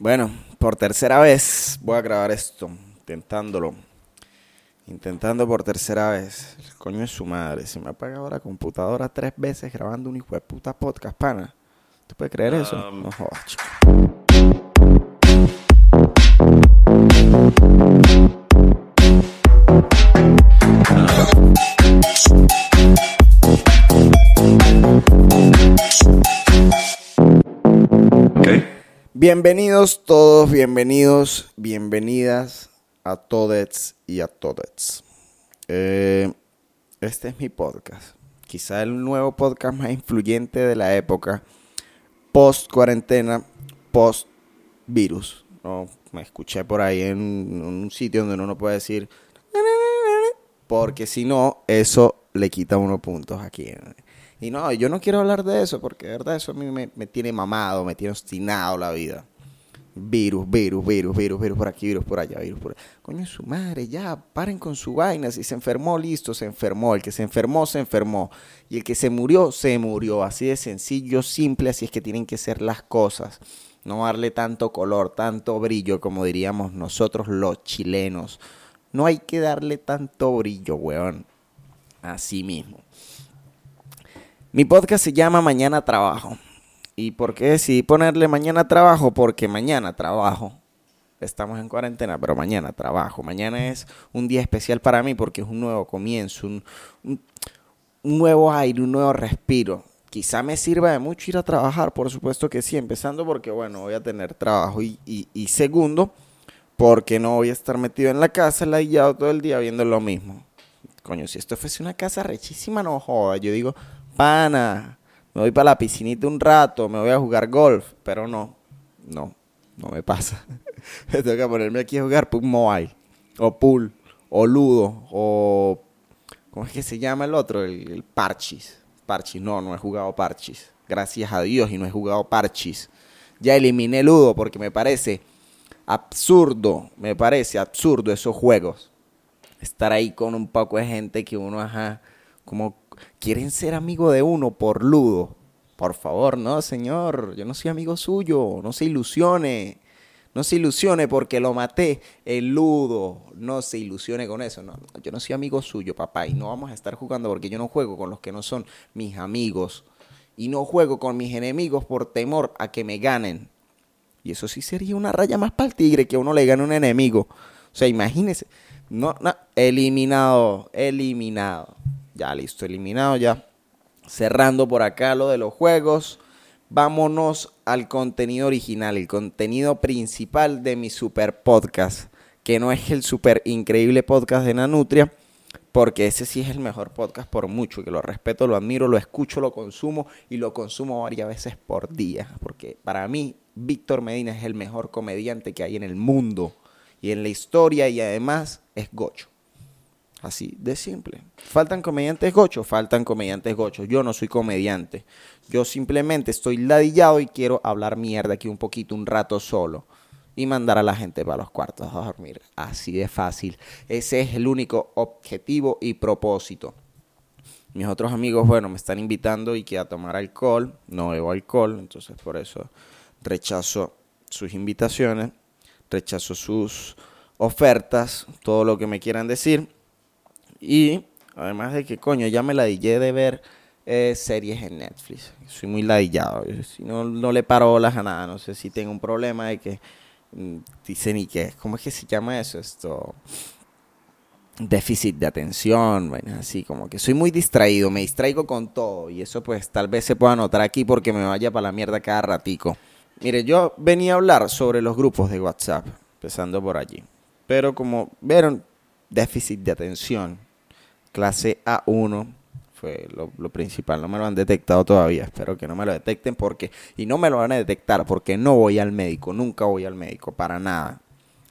Bueno, por tercera vez voy a grabar esto, intentándolo. Intentando por tercera vez. El coño es su madre. Se me ha apagado la computadora tres veces grabando un hijo de puta podcast, pana. ¿Tú puedes creer eso? Um. No jodas, chico. Bienvenidos todos, bienvenidos, bienvenidas a todes y a todets. Eh, este es mi podcast. Quizá el nuevo podcast más influyente de la época post cuarentena, post virus. No, me escuché por ahí en un sitio donde uno no puede decir porque si no, eso le quita unos puntos aquí. Y no, yo no quiero hablar de eso porque de verdad eso a mí me, me tiene mamado, me tiene obstinado la vida. Virus, virus, virus, virus, virus por aquí, virus por allá, virus por allá. Coño, su madre, ya, paren con su vaina. Si se enfermó, listo, se enfermó. El que se enfermó, se enfermó. Y el que se murió, se murió. Así de sencillo, simple, así es que tienen que ser las cosas. No darle tanto color, tanto brillo, como diríamos nosotros los chilenos. No hay que darle tanto brillo, weón. Así mismo. Mi podcast se llama Mañana Trabajo. ¿Y por qué decidí ponerle Mañana Trabajo? Porque mañana trabajo. Estamos en cuarentena, pero mañana trabajo. Mañana es un día especial para mí porque es un nuevo comienzo, un, nuevo aire, un nuevo respiro. Quizá me sirva de mucho ir a trabajar, por supuesto que sí, empezando porque, bueno, voy a tener trabajo y, y- y segundo, porque no voy a estar metido en la casa, ladillado todo el día viendo lo mismo. Coño, si esto fuese una casa rechísima, no joda. Yo digo, pana, me voy para la piscinita un rato, me voy a jugar golf, pero no, no, no me pasa. tengo que ponerme aquí a jugar Pug Mobile, o Pool, o Ludo, o... ¿Cómo es que se llama el otro? El, el Parchis. Parchis, no, no he jugado Parchis. Gracias a Dios y no he jugado Parchis. Ya eliminé Ludo porque me parece absurdo, me parece absurdo esos juegos estar ahí con un poco de gente que uno, ajá, como quieren ser amigo de uno por ludo. Por favor, no, señor, yo no soy amigo suyo, no se ilusione. No se ilusione porque lo maté el ludo. No se ilusione con eso. No, yo no soy amigo suyo, papá. Y no vamos a estar jugando porque yo no juego con los que no son mis amigos. Y no juego con mis enemigos por temor a que me ganen. Y eso sí sería una raya más para el tigre que uno le gane un enemigo. O sea, imagínese. No, no, eliminado, eliminado. Ya, listo, eliminado ya. Cerrando por acá lo de los juegos. Vámonos al contenido original, el contenido principal de mi super podcast. Que no es el super increíble podcast de Nanutria. Porque ese sí es el mejor podcast por mucho, que lo respeto, lo admiro, lo escucho, lo consumo y lo consumo varias veces por día. Porque para mí, Víctor Medina es el mejor comediante que hay en el mundo y en la historia y además es gocho. Así de simple. ¿Faltan comediantes gochos? Faltan comediantes gochos. Yo no soy comediante. Yo simplemente estoy ladillado y quiero hablar mierda aquí un poquito, un rato solo. Y mandar a la gente para los cuartos a dormir. Así de fácil. Ese es el único objetivo y propósito. Mis otros amigos, bueno, me están invitando y que a tomar alcohol. No bebo alcohol, entonces por eso rechazo sus invitaciones. Rechazo sus ofertas, todo lo que me quieran decir. Y además de que, coño, ya me ladillé de ver eh, series en Netflix. Soy muy ladillado. Si no, no le paro bolas a nada. No sé si tengo un problema de que mm, dicen y que, ¿cómo es que se llama eso? Esto déficit de atención, bueno, así como que soy muy distraído, me distraigo con todo y eso pues tal vez se pueda notar aquí porque me vaya para la mierda cada ratico. Mire, yo venía a hablar sobre los grupos de WhatsApp, empezando por allí. Pero como vieron, déficit de atención, clase A1 fue lo, principal. No me lo han detectado todavía, espero que no me lo detecten porque... Y no me lo van a detectar porque no voy al médico, nunca voy al médico, para nada.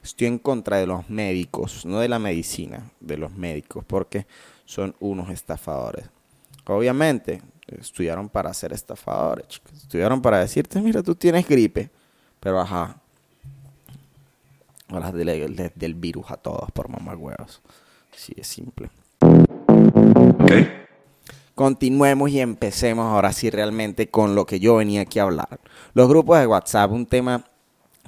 Estoy en contra de los médicos, no de la medicina, de los médicos, porque son unos estafadores. Obviamente, estudiaron para ser estafadores, chicos. Estudiaron para decirte, mira, tú tienes gripe. Pero ajá. Ahora del virus a todos por mamá huevos. Así es simple. Continuemos y empecemos ahora sí realmente con lo que yo venía aquí a hablar. Los grupos de WhatsApp, un tema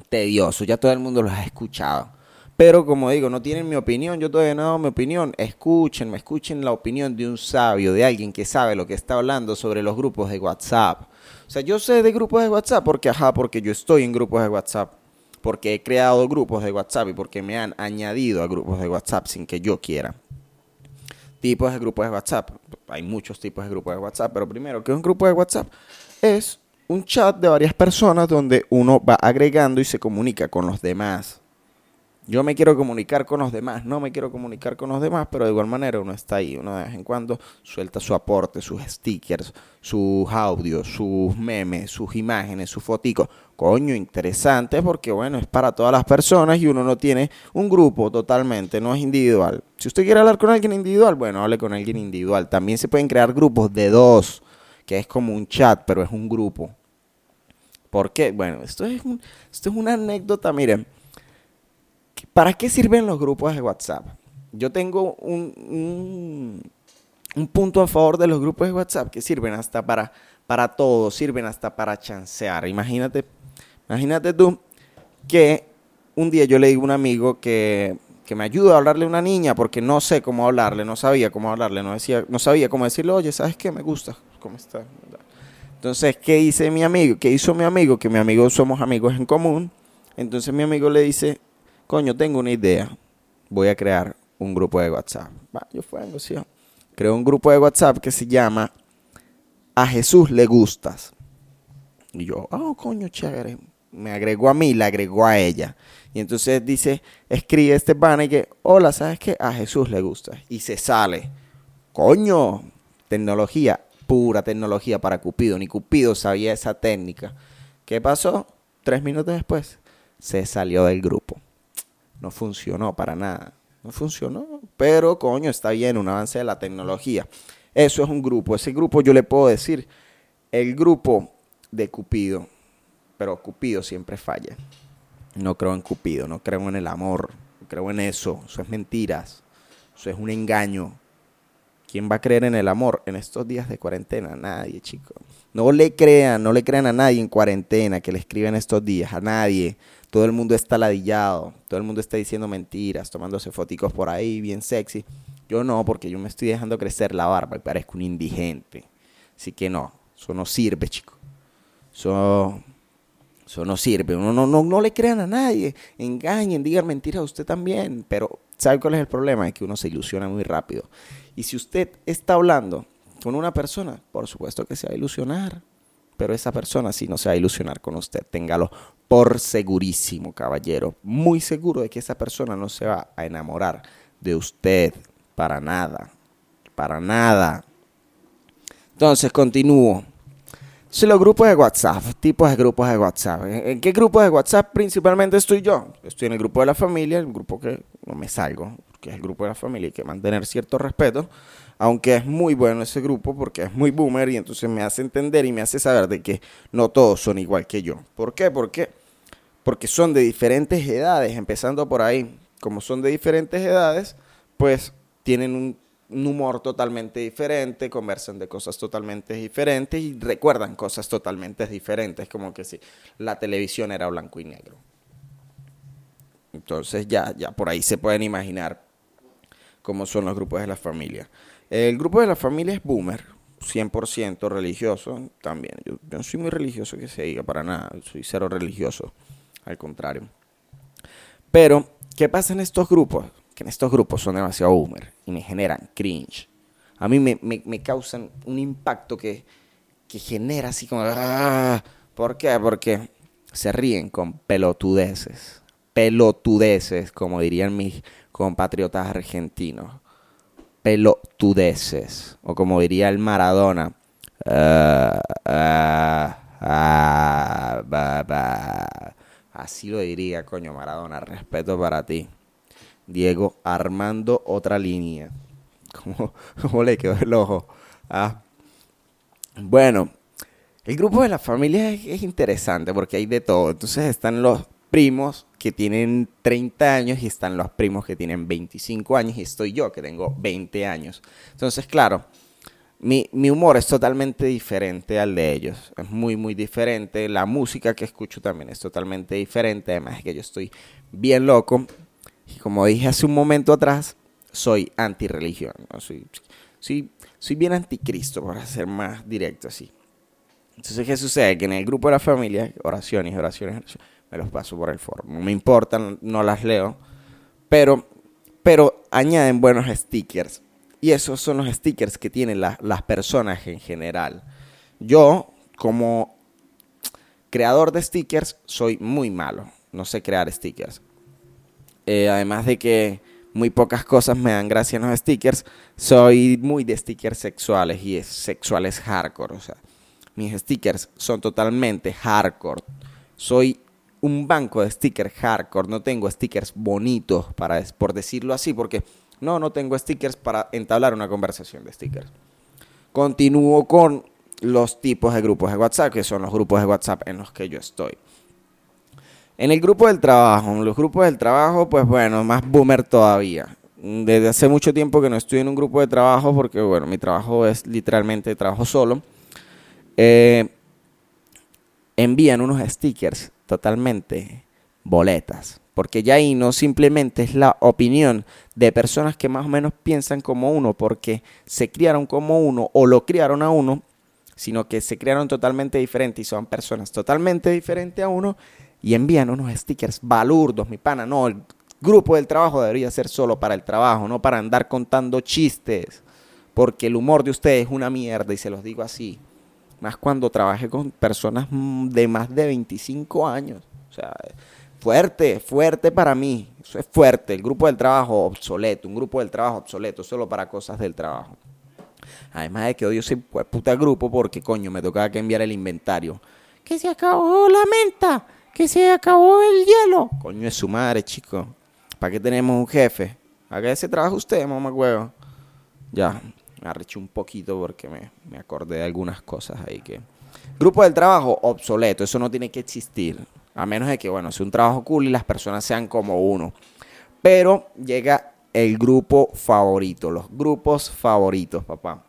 tedioso, ya todo el mundo los ha escuchado. Pero como digo, no tienen mi opinión, yo todavía no he dado mi opinión. Escúchenme, escuchen la opinión de un sabio, de alguien que sabe lo que está hablando sobre los grupos de WhatsApp. O sea, yo sé de grupos de WhatsApp porque, ajá, porque yo estoy en grupos de WhatsApp, porque he creado grupos de WhatsApp y porque me han añadido a grupos de WhatsApp sin que yo quiera. Tipos de grupos de WhatsApp. Hay muchos tipos de grupos de WhatsApp, pero primero, ¿qué es un grupo de WhatsApp? Es un chat de varias personas donde uno va agregando y se comunica con los demás. Yo me quiero comunicar con los demás, no me quiero comunicar con los demás, pero de igual manera uno está ahí, uno de vez en cuando suelta su aporte, sus stickers, sus audios, sus memes, sus imágenes, sus foticos. Coño, interesante porque bueno, es para todas las personas y uno no tiene un grupo totalmente, no es individual. Si usted quiere hablar con alguien individual, bueno, hable con alguien individual. También se pueden crear grupos de dos, que es como un chat, pero es un grupo. ¿Por qué? Bueno, esto es, esto es una anécdota, miren ¿Para qué sirven los grupos de WhatsApp? Yo tengo un, un, punto a favor de los grupos de WhatsApp que sirven hasta para, para todo, sirven hasta para chancear. Imagínate, imagínate tú que un día yo le digo a un amigo que, que me ayuda a hablarle a una niña porque no sé cómo hablarle, no sabía cómo hablarle, no, decía, no sabía cómo decirle, oye, ¿sabes qué? Me gusta, ¿cómo está? Entonces, ¿qué hice mi amigo? ¿Qué hizo mi amigo? Que mi amigo somos amigos en común. Entonces mi amigo le dice, coño, tengo una idea, voy a crear un grupo de WhatsApp. Yo fui a negociar. Creo un grupo de WhatsApp que se llama A Jesús le gustas. Y yo, oh, coño, chévere. Me agregó a mí, le agregó a ella. Y entonces dice, escribe este banner que, hola, ¿sabes qué? A Jesús le gusta. Y se sale. Coño, tecnología, pura tecnología para Cupido. Ni Cupido sabía esa técnica. ¿Qué pasó? Tres minutos después, se salió del grupo no funcionó para nada. No funcionó, pero coño, está bien, un avance de la tecnología. Eso es un grupo. Ese grupo yo le puedo decir, el grupo de Cupido, pero Cupido siempre falla. No creo en Cupido, no creo en el amor, no creo en eso. Eso es mentiras, eso es un engaño. ¿Quién va a creer en el amor en estos días de cuarentena? Nadie, chicos. No le crean, no le crean a nadie en cuarentena que le escriben estos días, a nadie todo el mundo está ladillado, todo el mundo está diciendo mentiras, tomándose foticos por ahí, bien sexy. Yo no, porque yo me estoy dejando crecer la barba y parezco un indigente. Así que no, eso no sirve, chico. Eso, eso no sirve. no, no, no le crean a nadie, engañen, digan mentiras a usted también. Pero, ¿sabe cuál es el problema? Es que uno se ilusiona muy rápido. Y si usted está hablando con una persona, por supuesto que se va a ilusionar pero esa persona sí no se va a ilusionar con usted. Téngalo por segurísimo, caballero. Muy seguro de que esa persona no se va a enamorar de usted. Para nada. Para nada. Entonces, continúo. Si los grupos de WhatsApp, tipos de grupos de WhatsApp. ¿En qué grupo de WhatsApp principalmente estoy yo? Estoy en el grupo de la familia, el grupo que no me salgo, que es el grupo de la familia, hay que mantener cierto respeto aunque es muy bueno ese grupo porque es muy boomer y entonces me hace entender y me hace saber de que no todos son igual que yo. ¿Por qué? Porque, porque son de diferentes edades, empezando por ahí. Como son de diferentes edades, pues tienen un, humor totalmente diferente, conversan de cosas totalmente diferentes y recuerdan cosas totalmente diferentes, como que si la televisión era blanco y negro. Entonces ya, ya por ahí se pueden imaginar cómo son los grupos de la familia. El grupo de la familia es boomer, 100% religioso también. Yo, no soy muy religioso que se diga para nada, soy cero religioso, al contrario. Pero, ¿qué pasa en estos grupos? Que en estos grupos son demasiado boomer y me generan cringe. A mí me, causan un impacto que, que genera así como... ¡ah! ¿Por qué? Porque se ríen con pelotudeces. Pelotudeces, como dirían mis compatriotas argentinos pelotudeces. O como diría el Maradona. Ah, ah, ah, Así lo diría, coño, Maradona. Respeto para ti. Diego Armando, otra línea. ¿Cómo, le quedó el ojo? Bueno, el grupo de la familia es interesante porque hay de todo. Entonces están los primos que tienen 30 años y están los primos que tienen 25 años y estoy yo que tengo 20 años. Entonces, claro, mi, mi humor es totalmente diferente al de ellos. Es muy, muy diferente. La música que escucho también es totalmente diferente. Además que yo estoy bien loco. Y como dije hace un momento atrás, soy antirreligión. ¿no? Soy, soy, soy bien anticristo, para ser más directo así. Entonces, ¿qué sucede? Que en el grupo de la familia, oraciones, oraciones, oraciones me los paso por el foro. No me importan, no las leo. Pero, pero añaden buenos stickers. Y esos son los stickers que tienen la- las personas en general. Yo, como creador de stickers, soy muy malo. No sé crear stickers. Eh, además de que muy pocas cosas me dan gracia en los stickers, soy muy de stickers sexuales y es sexuales hardcore. O sea, mis stickers son totalmente hardcore. Soy un banco de stickers hardcore. No tengo stickers bonitos, para, por decirlo así, porque no, no tengo stickers para entablar una conversación de stickers. Continúo con los tipos de grupos de WhatsApp, que son los grupos de WhatsApp en los que yo estoy. En el grupo del trabajo, en los grupos del trabajo, pues bueno, más boomer todavía. Desde hace mucho tiempo que no estoy en un grupo de trabajo porque, bueno, mi trabajo es literalmente trabajo solo. Eh, envían unos stickers totalmente boletas. Porque ya ahí no simplemente es la opinión de personas que más o menos piensan como uno porque se criaron como uno o lo criaron a uno, sino que se criaron totalmente diferentes y son personas totalmente diferentes a uno y envían unos stickers balurdos, mi pana. No, el grupo del trabajo debería ser solo para el trabajo, no para andar contando chistes. Porque el humor de ustedes es una mierda y se los digo así. Más cuando trabajé con personas de más de 25 años. O sea, fuerte, fuerte para mí. Eso es fuerte. El grupo del trabajo obsoleto. Un grupo del trabajo obsoleto solo para cosas del trabajo. Además de que odio ese puta grupo porque, coño, me tocaba que enviar el inventario. Que se acabó la menta. Que se acabó el hielo. Coño, es su madre, chico. ¿Para qué tenemos un jefe? Haga ese trabajo usted, mamá huevo. Ya, me arreché un poquito porque me, me acordé de algunas cosas ahí que... Grupo del trabajo, obsoleto. Eso no tiene que existir. A menos de que, bueno, sea un trabajo cool y las personas sean como uno. Pero llega el grupo favorito, los grupos favoritos, papá.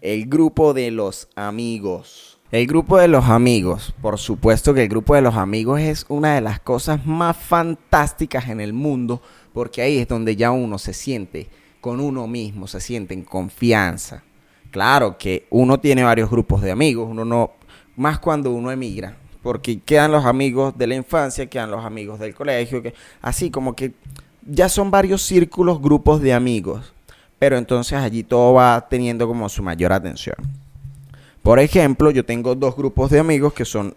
El grupo de los amigos. El grupo de los amigos. Por supuesto que el grupo de los amigos es una de las cosas más fantásticas en el mundo porque ahí es donde ya uno se siente con uno mismo, se siente en confianza. Claro que uno tiene varios grupos de amigos, uno no, más cuando uno emigra, porque quedan los amigos de la infancia, quedan los amigos del colegio, que así como que ya son varios círculos, grupos de amigos, pero entonces allí todo va teniendo como su mayor atención. Por ejemplo, yo tengo dos grupos de amigos que son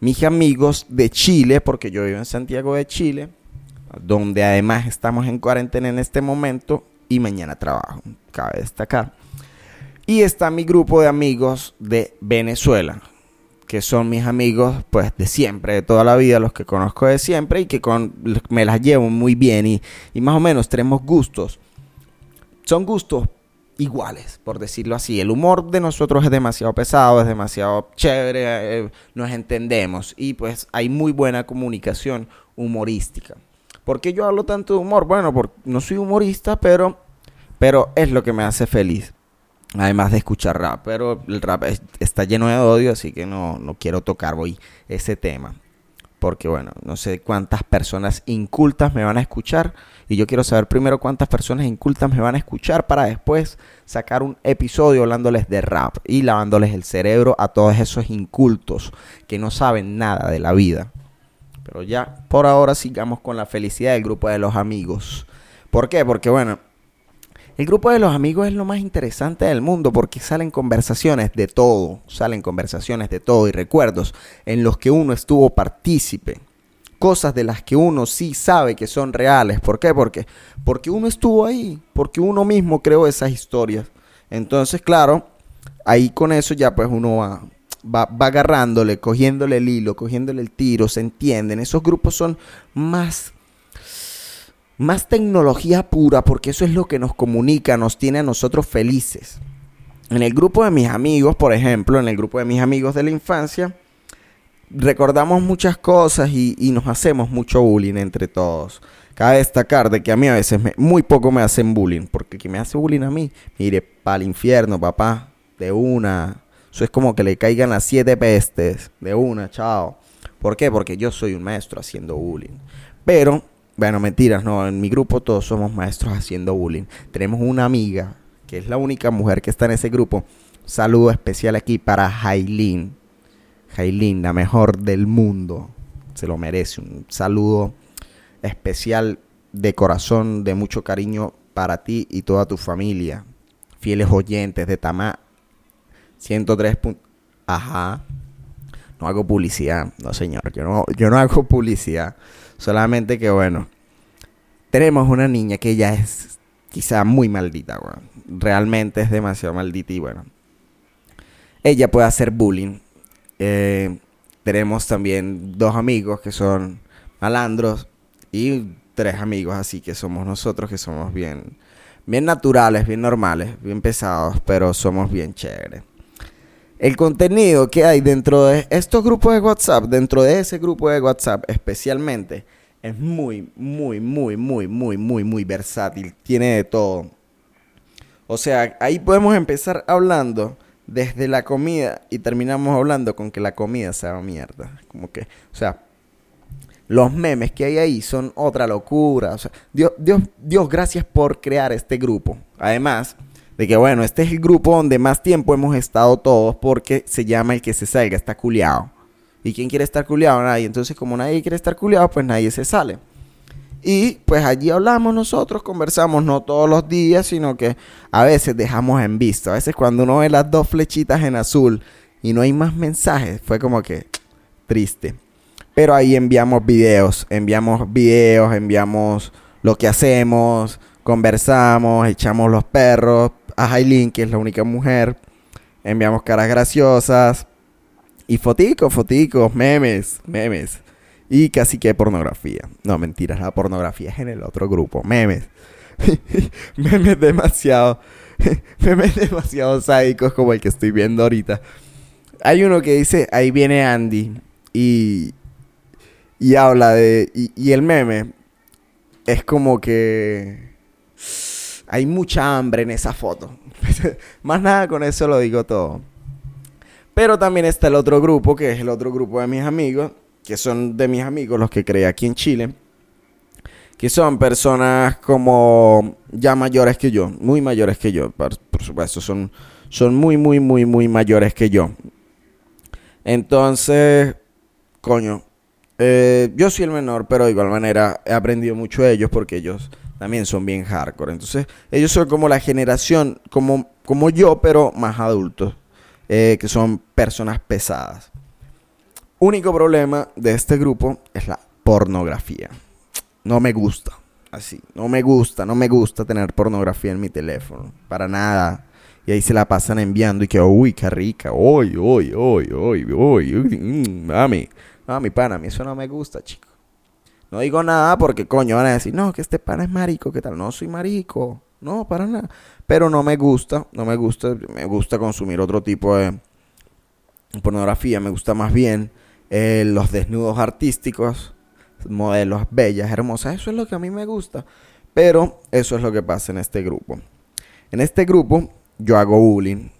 mis amigos de Chile, porque yo vivo en Santiago de Chile, donde además estamos en cuarentena en este momento y mañana trabajo, cabe destacar. Y está mi grupo de amigos de Venezuela, que son mis amigos pues de siempre, de toda la vida, los que conozco de siempre y que con, me las llevo muy bien y, y más o menos tenemos gustos. Son gustos iguales, por decirlo así. El humor de nosotros es demasiado pesado, es demasiado chévere, eh, nos entendemos y pues hay muy buena comunicación humorística. ¿Por qué yo hablo tanto de humor? Bueno, porque no soy humorista, pero, pero es lo que me hace feliz. Además de escuchar rap, pero el rap es- está lleno de odio, así que no, no quiero tocar hoy ese tema. Porque bueno, no sé cuántas personas incultas me van a escuchar. Y yo quiero saber primero cuántas personas incultas me van a escuchar para después sacar un episodio hablándoles de rap y lavándoles el cerebro a todos esos incultos que no saben nada de la vida. Pero ya, por ahora sigamos con la felicidad del grupo de los amigos. ¿Por qué? Porque bueno, el grupo de los amigos es lo más interesante del mundo porque salen conversaciones de todo, salen conversaciones de todo y recuerdos en los que uno estuvo partícipe. Cosas de las que uno sí sabe que son reales. ¿Por qué? Porque, porque uno estuvo ahí, porque uno mismo creó esas historias. Entonces, claro, ahí con eso ya pues uno va, va, va agarrándole, cogiéndole el hilo, cogiéndole el tiro, se entienden. Esos grupos son más más tecnología pura, porque eso es lo que nos comunica, nos tiene a nosotros felices. En el grupo de mis amigos, por ejemplo, en el grupo de mis amigos de la infancia, recordamos muchas cosas y, y nos hacemos mucho bullying entre todos. Cabe destacar de que a mí a veces me- muy poco me hacen bullying, porque quien me hace bullying a mí, mire, para el infierno, papá, de una. Eso es como que le caigan las siete pestes, de una, chao. ¿Por qué? Porque yo soy un maestro haciendo bullying. Pero, bueno, mentiras, no, en mi grupo todos somos maestros haciendo bullying. Tenemos una amiga, que es la única mujer que está en ese grupo. Saludo especial aquí para Jailin. Jailin, la mejor del mundo. Se lo merece. Un saludo especial de corazón, de mucho cariño para ti y toda tu familia. Fieles oyentes de Tamá 103. pun- Ajá. No hago publicidad, no señor. Yo no, yo no hago publicidad. Solamente que bueno. Tenemos una niña que ella es quizá muy maldita, weón. Realmente es demasiado maldita y bueno. Ella puede hacer bullying. Eh, tenemos también dos amigos que son malandros y tres amigos así que somos nosotros que somos bien bien naturales, bien normales, bien pesados, pero somos bien chéveres. El contenido que hay dentro de estos grupos de WhatsApp, dentro de ese grupo de WhatsApp especialmente, es muy, muy, muy, muy, muy, muy, muy versátil. Tiene de todo. O sea, ahí podemos empezar hablando desde la comida y terminamos hablando con que la comida sea mierda. Como que, o sea, los memes que hay ahí son otra locura. O sea, Dios, Dios, Dios, gracias por crear este grupo. Además de que, bueno, este es el grupo donde más tiempo hemos estado todos porque se llama el que se salga, está culiado. ¿Y quién quiere estar culiado? Nadie. Entonces, como nadie quiere estar culiado, pues nadie se sale. Y pues allí hablamos nosotros, conversamos no todos los días, sino que a veces dejamos en visto. A veces cuando uno ve las dos flechitas en azul y no hay más mensajes, fue como que triste. Pero ahí enviamos videos, enviamos videos, enviamos lo que hacemos, conversamos, echamos los perros. A Jailin, que es la única mujer, enviamos caras graciosas. Y foticos, foticos, memes, memes. Y casi que pornografía. No, mentiras, la pornografía es en el otro grupo. Memes. memes demasiado. memes demasiado sádicos como el que estoy viendo ahorita. Hay uno que dice, ahí viene Andy. Y, y habla de... Y el meme es como que... Hay mucha hambre en esa foto. Más nada con eso lo digo todo. Pero también está el otro grupo, que es el otro grupo de mis amigos, que son de mis amigos los que creé aquí en Chile, que son personas como ya mayores que yo, muy mayores que yo, por, supuesto, son, son muy, muy, muy, muy mayores que yo. Entonces, coño, eh, yo soy el menor, pero de igual manera he aprendido mucho de ellos porque ellos también son bien hardcore. Entonces, ellos son como la generación, como, como yo, pero más adultos, eh, que son personas pesadas. Único problema de este grupo es la pornografía. No me gusta, así, no me gusta, no me gusta tener pornografía en mi teléfono, para nada. Y ahí se la pasan enviando y que, uy, qué rica, uy, uy, uy, uy, uy, uy, mami, mami, pana, a mí eso no me gusta, chico. No digo nada porque, coño, van a decir, no, que este pana es marico, ¿qué tal? No soy marico, no, para nada. Pero no me gusta, no me gusta, me gusta consumir otro tipo de pornografía, me gusta más bien eh, los desnudos artísticos, modelos bellas, hermosas, eso es lo que a mí me gusta. Pero eso es lo que pasa en este grupo. En este grupo yo hago bullying,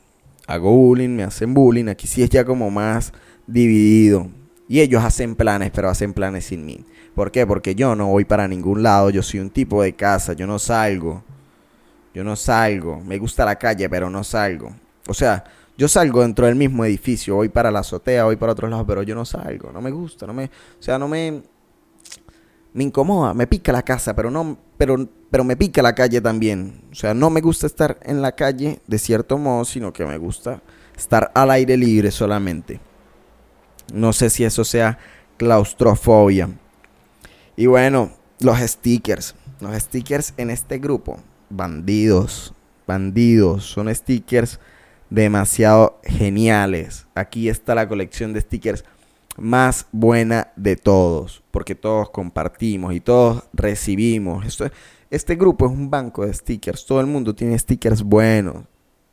hago bullying, me hacen bullying, aquí sí es ya como más dividido. Y ellos hacen planes, pero hacen planes sin mí. ¿Por qué? Porque yo no voy para ningún lado, yo soy un tipo de casa, yo no salgo. Yo no salgo, me gusta la calle, pero no salgo. O sea, yo salgo dentro del mismo edificio, voy para la azotea, voy para otros lados, pero yo no salgo, no me gusta, no me, o sea, no me me incomoda, me pica la casa, pero no pero pero me pica la calle también. O sea, no me gusta estar en la calle de cierto modo, sino que me gusta estar al aire libre solamente. No sé si eso sea claustrofobia. Y bueno, los stickers, los stickers en este grupo, bandidos, bandidos, son stickers demasiado geniales. Aquí está la colección de stickers más buena de todos, porque todos compartimos y todos recibimos. Esto, este grupo es un banco de stickers, todo el mundo tiene stickers buenos,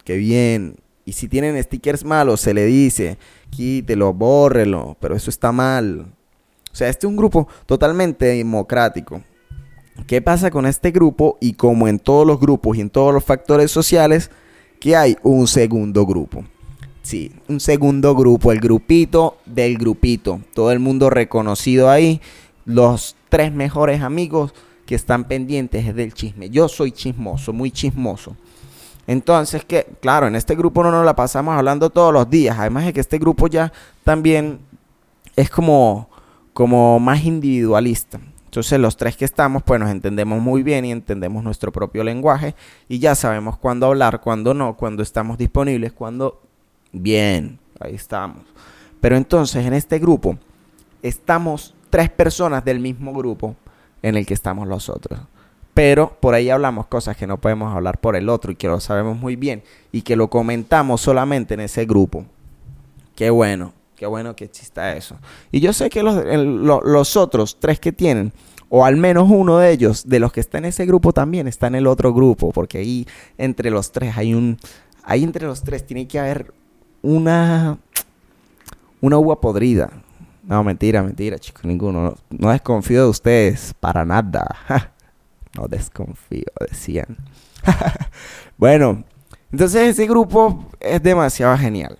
que bien, Y si tienen stickers malos, se le dice, quítelo, bórrelo, pero eso está mal. O sea, este es un grupo totalmente democrático. ¿Qué pasa con este grupo? Y como en todos los grupos y en todos los factores sociales, que hay un segundo grupo. Sí, un segundo grupo, el grupito del grupito. Todo el mundo reconocido ahí. Los tres mejores amigos que están pendientes del chisme. Yo soy chismoso, muy chismoso. Entonces, que, claro, en este grupo no nos la pasamos hablando todos los días. Además de que este grupo ya también es como, como más individualista. Entonces los tres que estamos, pues nos entendemos muy bien y entendemos nuestro propio lenguaje y ya sabemos cuándo hablar, cuándo no, cuándo estamos disponibles, cuándo... Bien, ahí estamos. Pero entonces en este grupo estamos tres personas del mismo grupo en el que estamos los otros. Pero por ahí hablamos cosas que no podemos hablar por el otro y que lo sabemos muy bien y que lo comentamos solamente en ese grupo. Qué bueno, qué bueno que exista eso. Y yo sé que los, otros tres que tienen, o al menos uno de ellos, de los que está en ese grupo también está en el otro grupo, porque ahí entre los tres hay un, ahí entre los tres tiene que haber una, una uva podrida. No, mentira, mentira, chicos, ninguno. No, desconfío de ustedes, para nada. no desconfío, decían. bueno, entonces ese grupo es demasiado genial.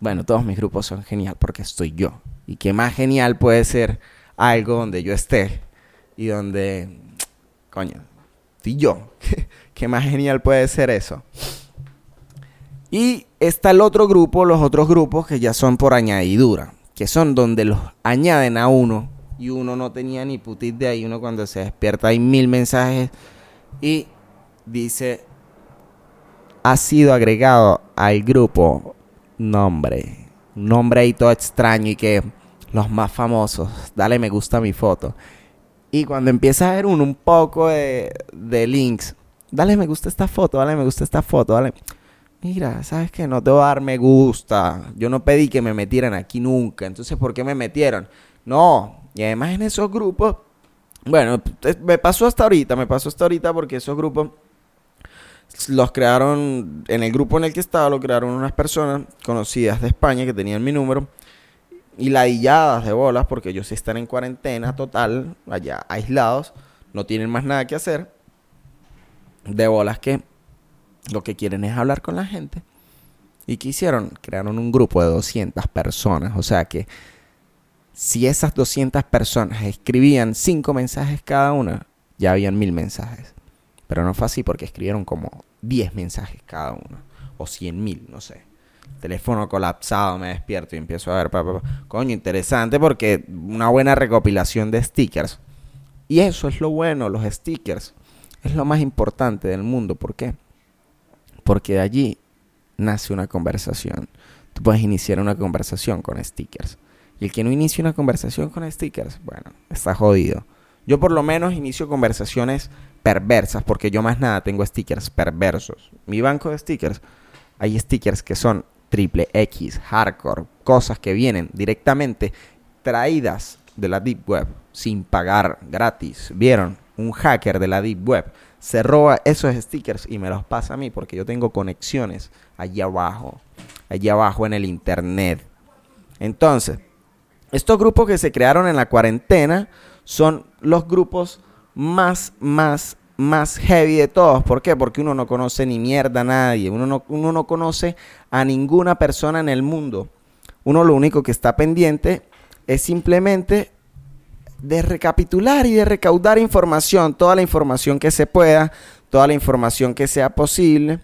Bueno, todos mis grupos son genial porque estoy yo. Y qué más genial puede ser algo donde yo esté y donde, coño, estoy yo. ¿Qué más genial puede ser eso? Y está el otro grupo, los otros grupos que ya son por añadidura, que son donde los añaden a uno y uno no tenía ni putit de ahí, uno cuando se despierta hay mil mensajes y dice, ha sido agregado al grupo nombre, un nombre ahí todo extraño y que los más famosos, dale me gusta a mi foto. Y cuando empieza a ver un poco de, de links, dale me gusta esta foto, dale me gusta esta foto, dale. Mira, ¿sabes qué? No te voy a dar me gusta. Yo no pedí que me metieran aquí nunca. Entonces, ¿por qué me metieron? No. Y además en esos grupos, bueno, me pasó hasta ahorita, me pasó hasta ahorita porque esos grupos los crearon, en el grupo en el que estaba, lo crearon unas personas conocidas de España que tenían mi número y ladilladas de bolas porque ellos están en cuarentena total, allá aislados, no tienen más nada que hacer. De bolas que lo que quieren es hablar con la gente. ¿Y qué hicieron? Crearon un grupo de 200 personas. O sea que si esas 200 personas escribían 5 mensajes cada una, ya habían mil mensajes. Pero no fue así porque escribieron como 10 mensajes cada uno. O 100 mil, no sé. Teléfono colapsado, me despierto y empiezo a ver. Coño, interesante porque una buena recopilación de stickers. Y eso es lo bueno, los stickers. Es lo más importante del mundo. ¿Por qué? Porque de allí nace una conversación. Tú puedes iniciar una conversación con stickers. Y el que no inicie una conversación con stickers, bueno, está jodido. Yo por lo menos inicio conversaciones perversas, porque yo más nada tengo stickers perversos. Mi banco de stickers, hay stickers que son triple X, hardcore, cosas que vienen directamente traídas de la Deep Web sin pagar gratis. ¿Vieron? Un hacker de la Deep Web se roba esos stickers y me los pasa a mí porque yo tengo conexiones allí abajo, allí abajo en el internet. Entonces, estos grupos que se crearon en la cuarentena son los grupos más, más, más heavy de todos. ¿Por qué? Porque uno no conoce ni mierda a nadie. Uno no, uno no conoce a ninguna persona en el mundo. Uno lo único que está pendiente es simplemente de recapitular y de recaudar información, toda la información que se pueda, toda la información que sea posible.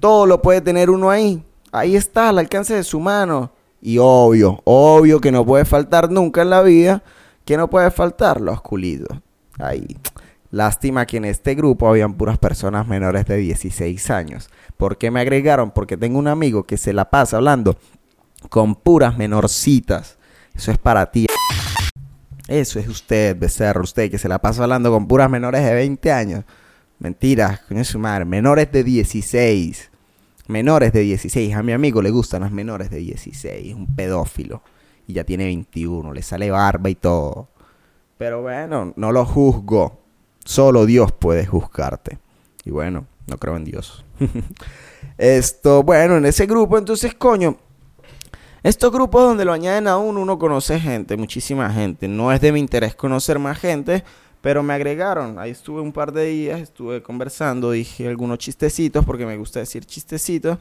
Todo lo puede tener uno ahí. Ahí está, al alcance de su mano. Y obvio, obvio que no puede faltar nunca en la vida ¿Qué no puede faltar? Los culitos. Ahí. Lástima que en este grupo habían puras personas menores de 16 años. ¿Por qué me agregaron? Porque tengo un amigo que se la pasa hablando con puras menorcitas. Eso es para ti. Eso es usted, becerro, usted que se la pasa hablando con puras menores de 20 años. Mentira, coño su madre. Menores de 16. Menores de 16. A mi amigo le gustan las menores de 16. Un pedófilo y ya tiene 21, le sale barba y todo. Pero bueno, no lo juzgo. Solo Dios puede juzgarte. Y bueno, No creo en Dios. Esto, bueno, en ese grupo, entonces, coño, estos grupos donde lo añaden a uno, uno conoce gente, muchísima gente. No es de mi interés conocer más gente, pero me agregaron. Ahí estuve un par de días, estuve conversando, dije algunos chistecitos, porque me gusta decir chistecitos.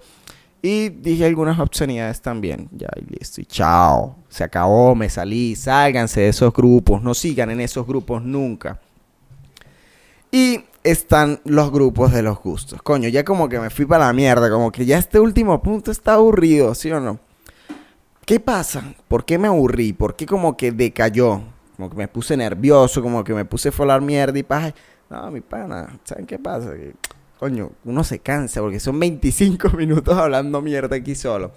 Y dije algunas obscenidades también. Ya, y listo. Chao. Se acabó, me salí. Sálganse de esos grupos. No sigan en esos grupos nunca. Y están los grupos de los gustos. Coño, ya como que me fui para la mierda. Como que ya este último punto está aburrido, ¿sí o no? ¿Qué pasa? ¿Por qué me aburrí? ¿Por qué como que decayó? Como que me puse nervioso, como que me puse a folar mierda y paja. No, mi pana, ¿saben qué pasa? Coño, uno se cansa porque son 25 minutos hablando mierda aquí solo.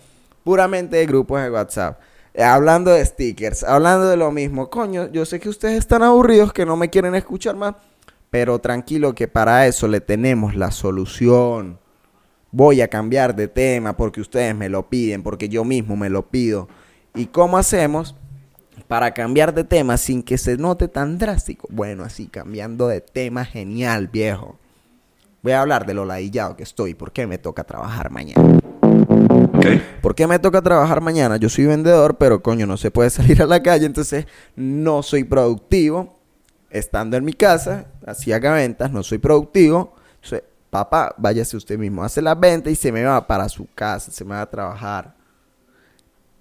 Puramente de grupos de WhatsApp. Eh, hablando de stickers, hablando de lo mismo. Coño, yo sé que ustedes están aburridos, que no me quieren escuchar más. Pero tranquilo que para eso le tenemos la solución. Voy a cambiar de tema porque ustedes me lo piden, porque yo mismo me lo pido. ¿Y cómo hacemos? para cambiar de tema sin que se note tan drástico. Bueno, así, cambiando de tema, genial, viejo. Voy a hablar de lo ladillado que estoy. ¿Por qué me toca trabajar mañana? Okay. ¿Por qué me toca trabajar mañana? Yo soy vendedor, pero coño, no se puede salir a la calle, entonces no soy productivo. Estando en mi casa, así haga ventas, no soy productivo. Entonces, papá, váyase usted mismo, hace las ventas y se me va para su casa, se me va a trabajar.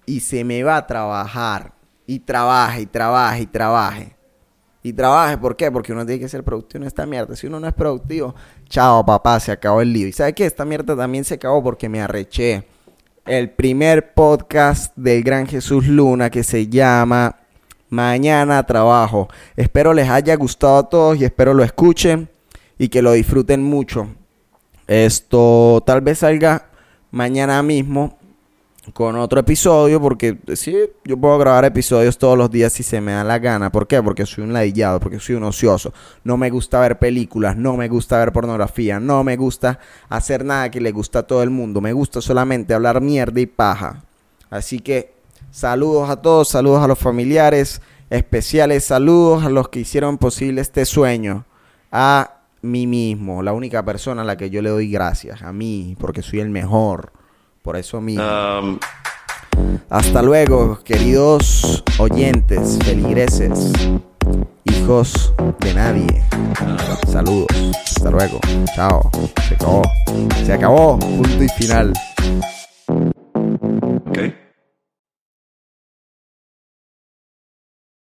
Y se me va a trabajar y trabaje y trabaje y trabaje. Y trabaje, ¿por qué? Porque uno tiene que ser productivo en esta mierda. Si uno no es productivo, chao papá, se acabó el lío. Y ¿sabe qué? Esta mierda también se acabó porque me arreché. El primer podcast del gran Jesús Luna que se llama Mañana Trabajo. Espero les haya gustado a todos y espero lo escuchen y que lo disfruten mucho. Esto tal vez salga mañana mismo con otro episodio, porque sí, yo puedo grabar episodios todos los días si se me da la gana. ¿Por qué? Porque soy un ladillado, porque soy un ocioso. No me gusta ver películas, no me gusta ver pornografía, no me gusta hacer nada que le gusta a todo el mundo. Me gusta solamente hablar mierda y paja. Así que saludos a todos, saludos a los familiares, especiales saludos a los que hicieron posible este sueño. A mí mismo, la única persona a la que yo le doy gracias, a mí, porque soy el mejor. Por eso mismo. Um, Hasta luego, queridos oyentes, feligreses, hijos de nadie. Saludos. Hasta luego. Chao. Se acabó. Se acabó. Punto y final.